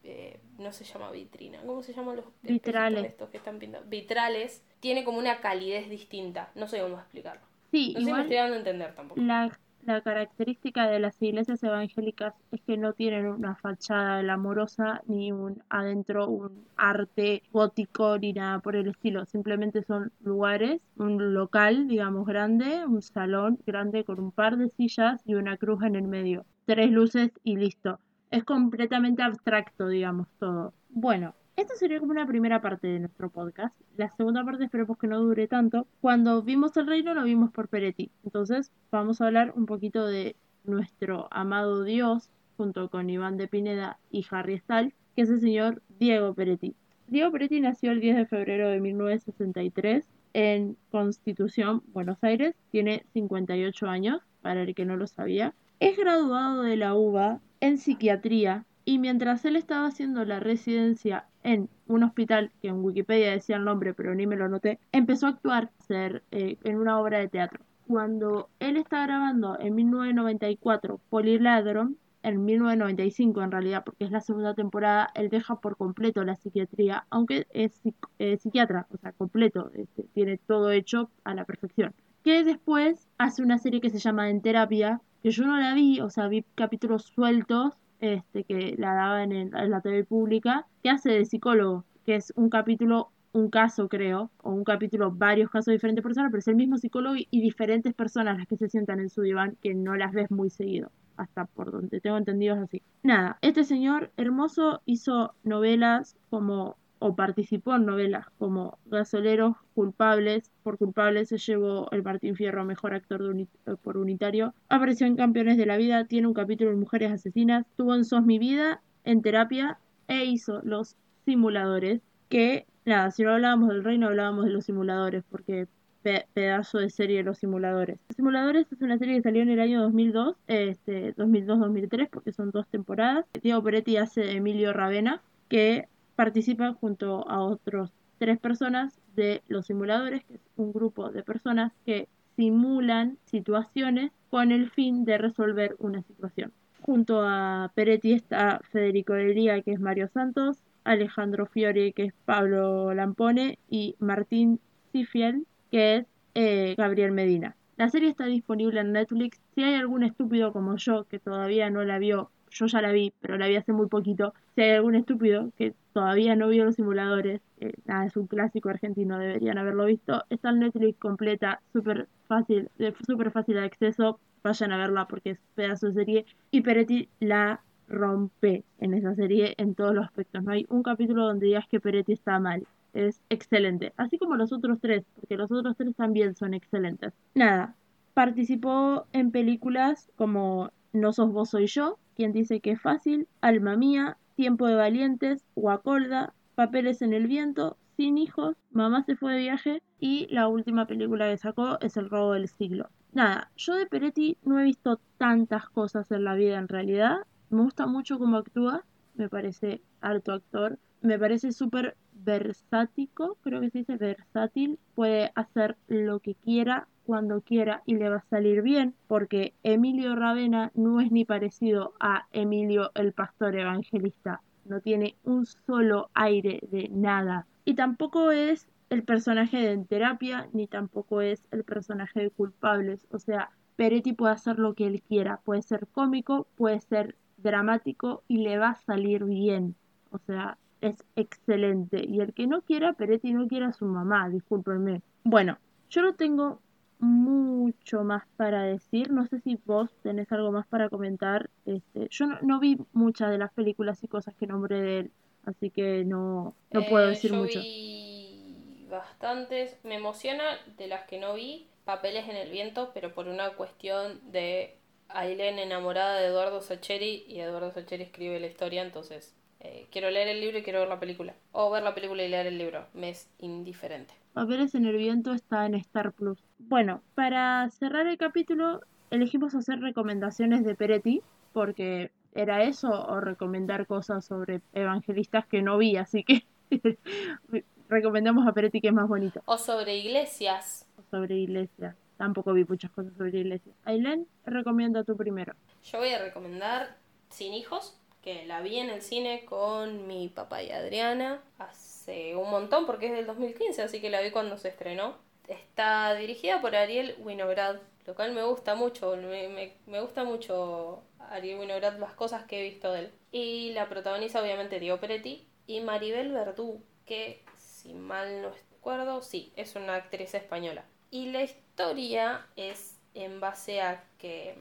eh, no se llama vitrina, ¿cómo se llaman los vitrales estos que están pintando? Vitrales, tiene como una calidez distinta, no sé cómo explicarlo. Sí, no sé si me estoy dando a entender tampoco. La, la característica de las iglesias evangélicas es que no tienen una fachada glamorosa ni un adentro un arte gótico ni nada por el estilo. Simplemente son lugares, un local, digamos, grande, un salón grande con un par de sillas y una cruz en el medio. Tres luces y listo. Es completamente abstracto, digamos, todo. Bueno, esta sería como una primera parte de nuestro podcast. La segunda parte esperemos que no dure tanto. Cuando vimos el reino lo vimos por Peretti. Entonces vamos a hablar un poquito de nuestro amado Dios junto con Iván de Pineda y Harry Stahl, que es el señor Diego Peretti. Diego Peretti nació el 10 de febrero de 1963 en Constitución, Buenos Aires. Tiene 58 años, para el que no lo sabía. Es graduado de la UBA en psiquiatría y mientras él estaba haciendo la residencia en un hospital, que en Wikipedia decía el nombre, pero ni me lo noté, empezó a actuar ser, eh, en una obra de teatro. Cuando él está grabando en 1994 Poliladron, en 1995 en realidad, porque es la segunda temporada, él deja por completo la psiquiatría, aunque es eh, psiquiatra, o sea, completo, este, tiene todo hecho a la perfección. Que después hace una serie que se llama En Terapia, que yo no la vi, o sea, vi capítulos sueltos, este, que la daba en, la TV pública, que hace de psicólogo, que es un capítulo, un caso creo, o un capítulo, varios casos de diferentes personas, pero es el mismo psicólogo y, diferentes personas las que se sientan en su diván que no las ves muy seguido hasta por donde tengo entendido es así. Nada, este señor hermoso hizo novelas como o participó en novelas como Gasoleros Culpables, por Culpables se llevó el Martín Fierro Mejor Actor de por Unitario, apareció en Campeones de la Vida, tiene un capítulo en Mujeres Asesinas, tuvo en Sos Mi Vida, en Terapia e hizo Los Simuladores, que nada, si no hablábamos del reino hablábamos de los simuladores, porque pedazo de serie Los Simuladores. Los Simuladores es una serie que salió en el año 2002, este 2002-2003, porque son dos temporadas. Diego Peretti hace Emilio Ravena, que participan junto a otros tres personas de los simuladores, que es un grupo de personas que simulan situaciones con el fin de resolver una situación. Junto a Peretti está Federico Delia, que es Mario Santos, Alejandro Fiori, que es Pablo Lampone, y Martín Cifiel, que es eh, Gabriel Medina. La serie está disponible en Netflix. Si hay algún estúpido como yo que todavía no la vio, yo ya la vi, pero la vi hace muy poquito. Si hay algún estúpido que todavía no vio los simuladores, eh, nada, es un clásico argentino, deberían haberlo visto. Está en Netflix completa, súper fácil, de súper fácil de acceso. Vayan a verla porque es pedazo de serie. Y Peretti la rompe en esa serie en todos los aspectos. No hay un capítulo donde digas que Peretti está mal. Es excelente. Así como los otros tres, porque los otros tres también son excelentes. Nada, participó en películas como No sos vos, soy yo, quien dice que es fácil, Alma mía, Tiempo de valientes, Guacolda, Papeles en el viento, Sin hijos, Mamá se fue de viaje y la última película que sacó es El robo del siglo. Nada, yo de Peretti no he visto tantas cosas en la vida en realidad, me gusta mucho cómo actúa, me parece alto actor, me parece súper versático, creo que se dice versátil, puede hacer lo que quiera, cuando quiera y le va a salir bien, porque Emilio Ravena no es ni parecido a Emilio el pastor evangelista, no tiene un solo aire de nada. Y tampoco es el personaje de en terapia, ni tampoco es el personaje de culpables, o sea, Peretti puede hacer lo que él quiera, puede ser cómico, puede ser dramático y le va a salir bien. O sea, es excelente. Y el que no quiera, Peretti no quiera a su mamá, discúlpenme. Bueno, yo no tengo mucho más para decir. No sé si vos tenés algo más para comentar. Este, yo no, vi muchas de las películas y cosas que nombré de él, así que no, no puedo Eh, decir yo mucho. Vi bastantes. Me emociona de las que no vi. Papeles en el viento, pero por una cuestión de Ailén enamorada de Eduardo Sacheri y Eduardo Sacheri escribe la historia, entonces eh, quiero leer el libro y quiero ver la película. O ver la película y leer el libro. Me es indiferente. Papeles en el viento está en Star Plus. Bueno, para cerrar el capítulo, elegimos hacer recomendaciones de Peretti, porque era eso o recomendar cosas sobre evangelistas que no vi, así que [LAUGHS] recomendamos a Peretti que es más bonito. O sobre iglesias. Sobre iglesia. Tampoco vi muchas cosas sobre iglesia. Ailén, recomienda tú primero. Yo voy a recomendar Sin Hijos, que la vi en el cine con mi papá y Adriana hace un montón, porque es del 2015, así que la vi cuando se estrenó. Está dirigida por Ariel Winograd, lo cual me gusta mucho, me, me, gusta mucho Ariel Winograd, las cosas que he visto de él. Y la protagoniza obviamente Diego Peretti y Maribel Verdú, que si mal no recuerdo, sí, es una actriz española. Y la historia es en base a que,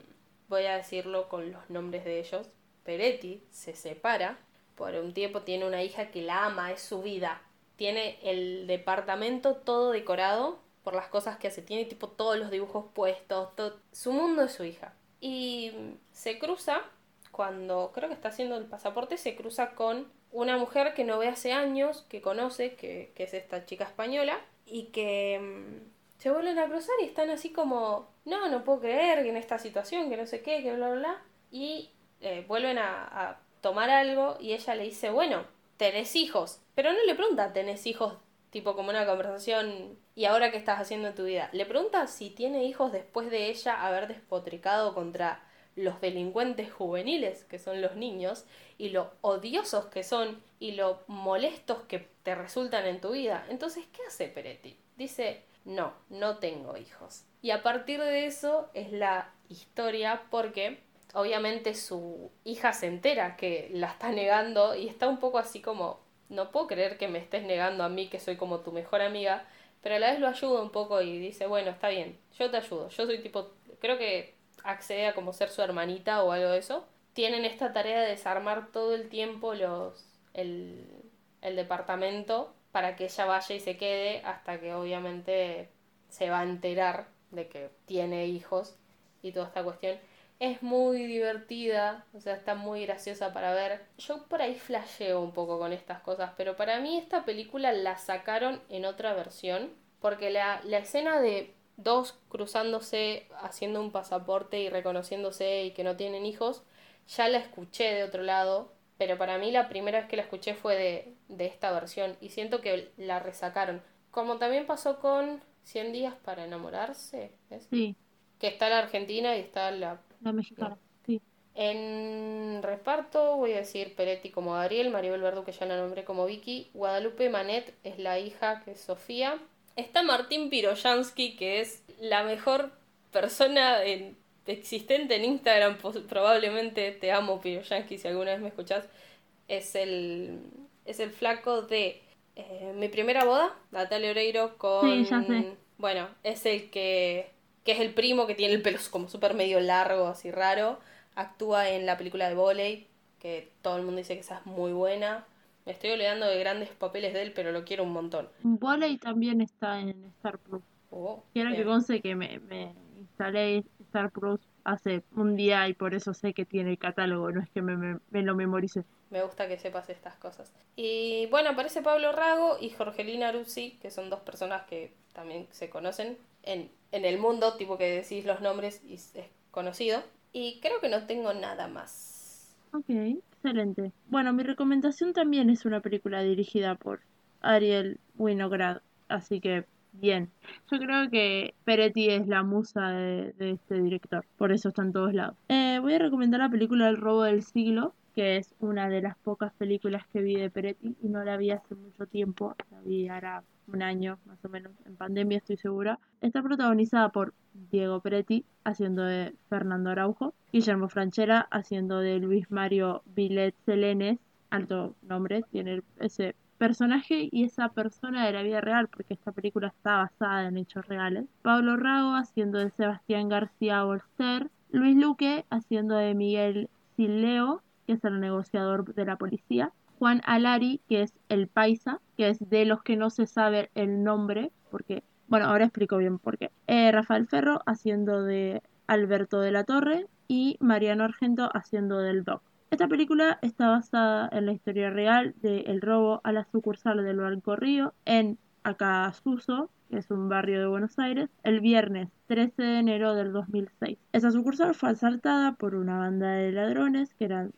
voy a decirlo con los nombres de ellos, Peretti se separa, por un tiempo tiene una hija que la ama, es su vida. Tiene el departamento todo decorado por las cosas que hace, tiene tipo todos los dibujos puestos, todo... su mundo es su hija. Y se cruza, cuando creo que está haciendo el pasaporte, se cruza con una mujer que no ve hace años, que conoce, que, que es esta chica española, y que mm, se vuelven a cruzar y están así como, no, no puedo creer que en esta situación, que no sé qué, que bla, bla, bla. Y eh, vuelven a, a tomar algo y ella le dice, bueno, tenés hijos. Pero no le pregunta, tenés hijos, tipo como una conversación, ¿y ahora qué estás haciendo en tu vida? Le pregunta si tiene hijos después de ella haber despotricado contra los delincuentes juveniles, que son los niños, y lo odiosos que son y lo molestos que te resultan en tu vida. Entonces, ¿qué hace Peretti? Dice, no, no tengo hijos. Y a partir de eso es la historia porque obviamente su hija se entera que la está negando y está un poco así como, no puedo creer que me estés negando a mí que soy como tu mejor amiga, pero a la vez lo ayuda un poco y dice, bueno, está bien, yo te ayudo, yo soy tipo, creo que accede a como ser su hermanita o algo de eso. Tienen esta tarea de desarmar todo el tiempo los el, el departamento para que ella vaya y se quede hasta que obviamente se va a enterar de que tiene hijos y toda esta cuestión. Es muy divertida, o sea, está muy graciosa para ver. Yo por ahí flasheo un poco con estas cosas, pero para mí esta película la sacaron en otra versión, porque la, la escena de dos cruzándose, haciendo un pasaporte y reconociéndose y que no tienen hijos, ya la escuché de otro lado, pero para mí la primera vez que la escuché fue de, de esta versión y siento que la resacaron. Como también pasó con 100 días para enamorarse. Sí, que está la Argentina y está la... la mexicana. Sí. En reparto voy a decir Peretti como Gabriel, Maribel Verdú que ya la nombré como Vicky, Guadalupe Manet es la hija que es Sofía. Está Martín Piroyansky que es la mejor persona en existente en Instagram, probablemente te amo, Piro Yankee, si alguna vez me escuchás, es el, es el flaco de eh, Mi Primera Boda, Natalia Oreiro, con... Sí, ya sé. Bueno, es el que, que es el primo que tiene el pelo como súper medio largo, así raro. Actúa en la película de Voley, que todo el mundo dice que esa es muy buena. Me estoy olvidando de grandes papeles de él, pero lo quiero un montón. Voley también está en Star Plus. Oh, Quiero que bien. conste que me, me instalé Star Plus hace un día y por eso sé que tiene el catálogo, no es que me, me- me lo memorice. Me gusta que sepas estas cosas. Y bueno, aparece Pablo Rago y Jorgelina Ruzzi, que son dos personas que también se conocen en, en el mundo, tipo que decís los nombres y es conocido. Y creo que no tengo nada más. Ok, excelente. Bueno, mi recomendación también es una película dirigida por Ariel Winograd, así que bien. Yo creo que Peretti es la musa de, de este director, por eso está en todos lados. Eh, voy a recomendar la película El robo del siglo, que es una de las pocas películas que vi de Peretti y no la vi hace mucho tiempo, la vi ahora un año más o menos, en pandemia estoy segura. Está protagonizada por Diego Peretti haciendo de Fernando Araujo, Guillermo Franchella haciendo de Luis Mario Vilet Selenes, alto nombre, tiene ese personaje y esa persona de la vida real, porque esta película está basada en hechos reales. Pablo Rago haciendo de Sebastián García Bolster, Luis Luque haciendo de Miguel Sileo, que es el negociador de la policía, Juan Alari, que es el paisa, que es de los que no se sabe el nombre, porque, bueno, ahora explico bien por qué. Eh, Rafael Ferro haciendo de Alberto de la Torre y Mariano Argento haciendo del Doc. Esta película está basada en la historia real del robo a la sucursal del Banco Río en Acasuso, que es un barrio de Buenos Aires, el viernes 13 de enero del 2006. Esa sucursal fue asaltada por una banda de ladrones, que eran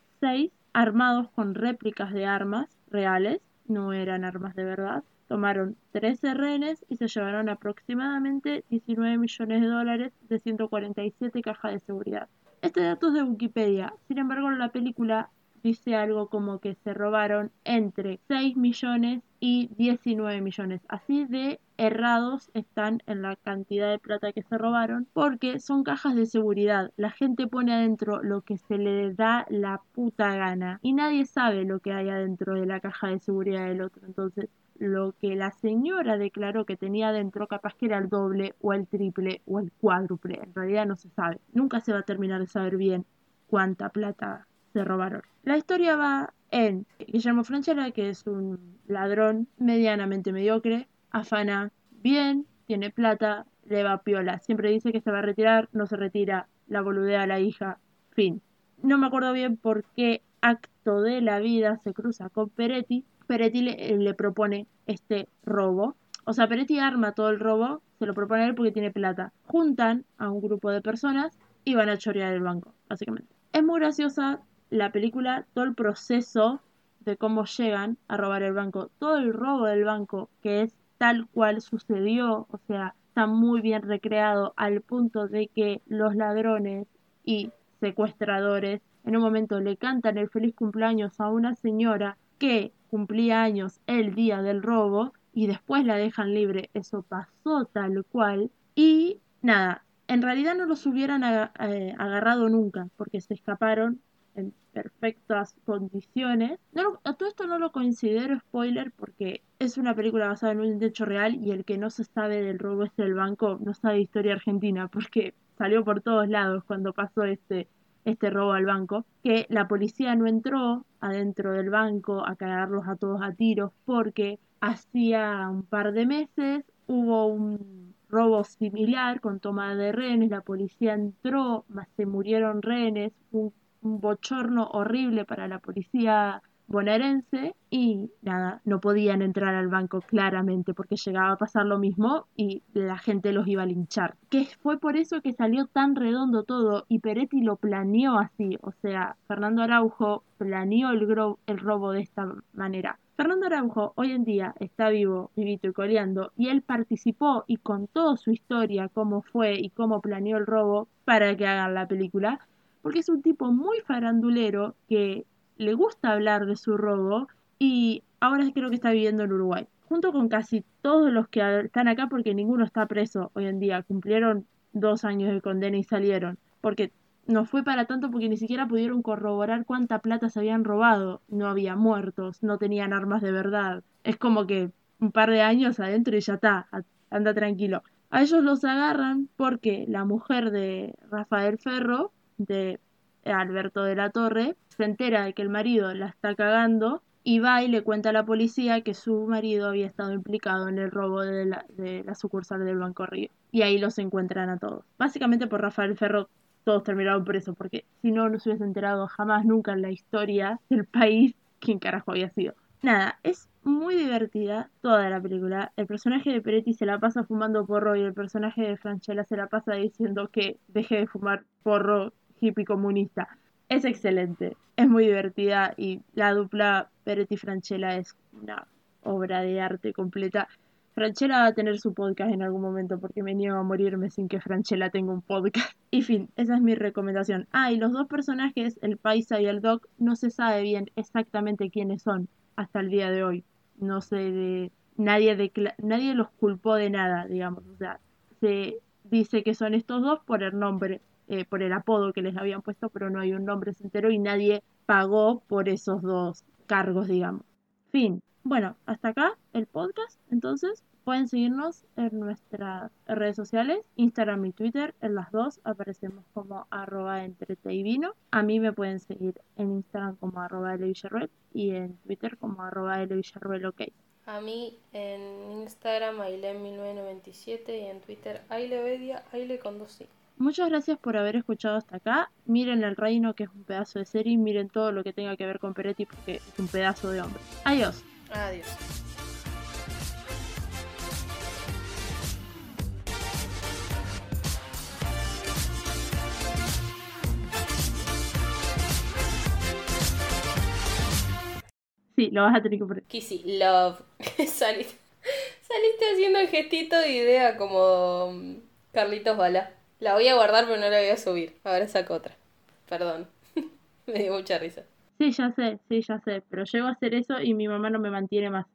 armados con réplicas de armas reales, no eran armas de verdad. Tomaron 13 rehenes y se llevaron aproximadamente 19 millones de dólares de 147 cajas de seguridad. Este dato es de Wikipedia, sin embargo en la película dice algo como que se robaron entre 6 millones y 19 millones. Así de errados están en la cantidad de plata que se robaron porque son cajas de seguridad. La gente pone adentro lo que se le da la puta gana y nadie sabe lo que hay adentro de la caja de seguridad del otro. Entonces, lo que la señora declaró que tenía adentro capaz que era el doble o el triple o el cuádruple. En realidad no se sabe. Nunca se va a terminar de saber bien cuánta plata se robaron. La historia va en Guillermo Franchella, que es un ladrón medianamente mediocre, afana bien, tiene plata, le va piola. Siempre dice que se va a retirar, no se retira, la boludea a la hija, fin. No me acuerdo bien por qué acto de la vida se cruza con Peretti. Peretti le, le propone este robo. O sea, Peretti arma todo el robo, se lo propone a él porque tiene plata. Juntan a un grupo de personas y van a chorear el banco, básicamente. Es muy graciosa la película, todo el proceso de cómo llegan a robar el banco, todo el robo del banco, que es tal cual sucedió, o sea, está muy bien recreado al punto de que los ladrones y secuestradores en un momento le cantan el feliz cumpleaños a una señora que cumplía años el día del robo y después la dejan libre. Eso pasó tal cual. Y nada, en realidad no los hubieran eh, agarrado nunca porque se escaparon en perfectas condiciones. No todo esto no lo considero spoiler porque es una película basada en un hecho real y el que no se sabe del robo este del banco no sabe historia argentina porque salió por todos lados cuando pasó este este robo al banco, que la policía no entró adentro del banco a cagarlos a todos a tiros porque hacía un par de meses hubo un robo similar con toma de rehenes, la policía entró, se murieron rehenes, un, un bochorno horrible para la policía bonaerense y nada, no podían entrar al banco claramente porque llegaba a pasar lo mismo y la gente los iba a linchar. Que fue por eso que salió tan redondo todo y Peretti lo planeó así, o sea, Fernando Araujo planeó el, el robo de esta manera. Fernando Araujo hoy en día está vivo, vivito y coleando, y él participó y contó su historia, cómo fue y cómo planeó el robo para que hagan la película, porque es un tipo muy farandulero que le gusta hablar de su robo y ahora creo que está viviendo en Uruguay. Junto con casi todos los que están acá, porque ninguno está preso hoy en día, cumplieron dos años de condena y salieron. porque no fue para tanto porque ni siquiera pudieron corroborar cuánta plata se habían robado. No había muertos, no tenían armas de verdad. Es como que un par de años adentro y ya está, anda tranquilo. A ellos los agarran porque la mujer de Rafael Ferro, de Alberto de la Torre, se entera de que el marido la está cagando y va y le cuenta a la policía que su marido había estado implicado en el robo de la, de la sucursal del Banco Río. Y ahí los encuentran a todos. Básicamente por Rafael Ferro todos terminaron presos, porque si no, no se hubiese enterado jamás nunca en la historia del país quién carajo había sido. Nada, es muy divertida toda la película. El personaje de Peretti se la pasa fumando porro y el personaje de Franchella se la pasa diciendo que deje de fumar porro hippie comunista. Es excelente, es muy divertida y la dupla Peretti-Franchella es una obra de arte completa. Franchella va a tener su podcast en algún momento porque me niego a morirme sin que Franchella tenga un podcast. Y fin, esa es mi recomendación. Ah, y los dos personajes, el Paisa y el Doc, no se sabe bien exactamente quiénes son hasta el día de hoy. No sé de nadie nadie los culpó de nada, digamos, o sea, se dice que son estos dos por el nombre, eh, por el apodo que les habían puesto, pero no hay un nombre entero y nadie pagó por esos dos cargos, digamos. Fin. Bueno, hasta acá el podcast. Entonces, pueden seguirnos en nuestras redes sociales, Instagram y Twitter. En las dos aparecemos como arroba vino. A mí me pueden seguir en Instagram como arroba y en Twitter como arroba ok. A mí en Instagram Ailem1997 y en Twitter Ailevedia, Aile con dos Muchas gracias por haber escuchado hasta acá. Miren El Reino, que es un pedazo de serie. Miren todo lo que tenga que ver con Peretti, porque es un pedazo de hombre. Adiós. Adiós. Sí, lo vas a tener que poner. Kissy, love. [LAUGHS] saliste, saliste haciendo el gestito de idea como mm, Carlitos Bala. La voy a guardar pero no la voy a subir. Ahora saco otra. Perdón. [LAUGHS] Me dio mucha risa. Sí, ya sé, sí, ya sé. Pero llego a hacer eso y mi mamá no me mantiene más.